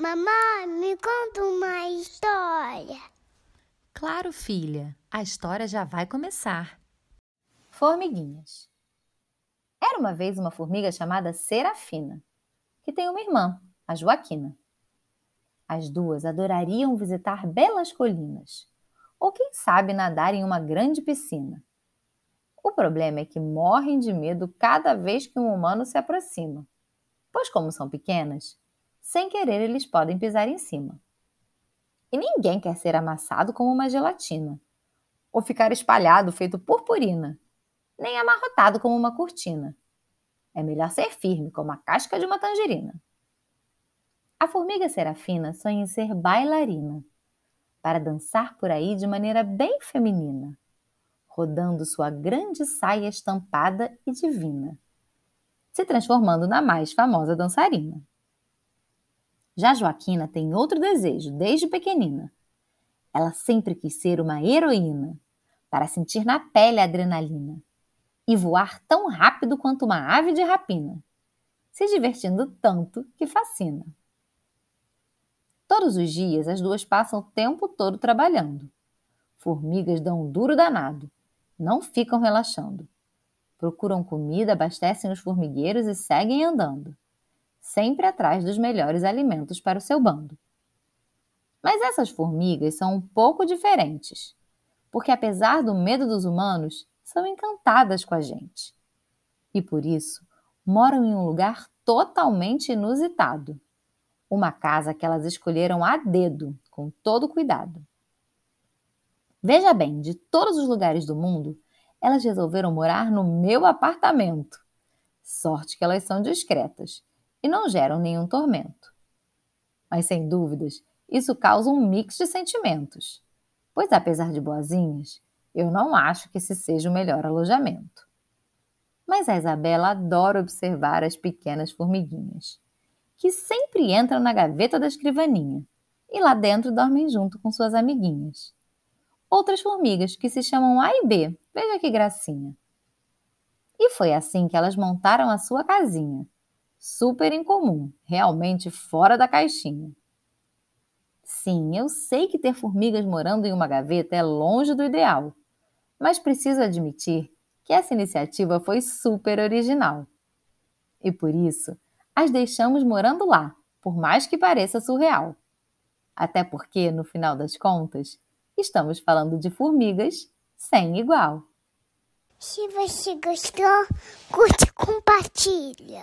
Mamãe, me conta uma história. Claro, filha, a história já vai começar. Formiguinhas. Era uma vez uma formiga chamada Serafina, que tem uma irmã, a Joaquina. As duas adorariam visitar belas colinas, ou quem sabe nadar em uma grande piscina. O problema é que morrem de medo cada vez que um humano se aproxima, pois, como são pequenas, sem querer eles podem pisar em cima. E ninguém quer ser amassado como uma gelatina, ou ficar espalhado feito purpurina, nem amarrotado como uma cortina. É melhor ser firme como a casca de uma tangerina. A formiga serafina sonha em ser bailarina, para dançar por aí de maneira bem feminina, rodando sua grande saia estampada e divina, se transformando na mais famosa dançarina. Já Joaquina tem outro desejo desde pequenina. Ela sempre quis ser uma heroína, para sentir na pele a adrenalina e voar tão rápido quanto uma ave de rapina, se divertindo tanto que fascina. Todos os dias as duas passam o tempo todo trabalhando. Formigas dão um duro danado, não ficam relaxando. Procuram comida, abastecem os formigueiros e seguem andando sempre atrás dos melhores alimentos para o seu bando. Mas essas formigas são um pouco diferentes, porque apesar do medo dos humanos, são encantadas com a gente. E por isso, moram em um lugar totalmente inusitado. Uma casa que elas escolheram a dedo, com todo cuidado. Veja bem, de todos os lugares do mundo, elas resolveram morar no meu apartamento. Sorte que elas são discretas e não geram nenhum tormento. Mas sem dúvidas, isso causa um mix de sentimentos, pois apesar de boazinhas, eu não acho que esse seja o melhor alojamento. Mas a Isabela adora observar as pequenas formiguinhas, que sempre entram na gaveta da escrivaninha e lá dentro dormem junto com suas amiguinhas. Outras formigas que se chamam A e B, veja que gracinha. E foi assim que elas montaram a sua casinha, super incomum, realmente fora da caixinha. Sim, eu sei que ter formigas morando em uma gaveta é longe do ideal, mas preciso admitir que essa iniciativa foi super original. E por isso, as deixamos morando lá, por mais que pareça surreal. Até porque, no final das contas, estamos falando de formigas sem igual. Se você gostou, curte e compartilha.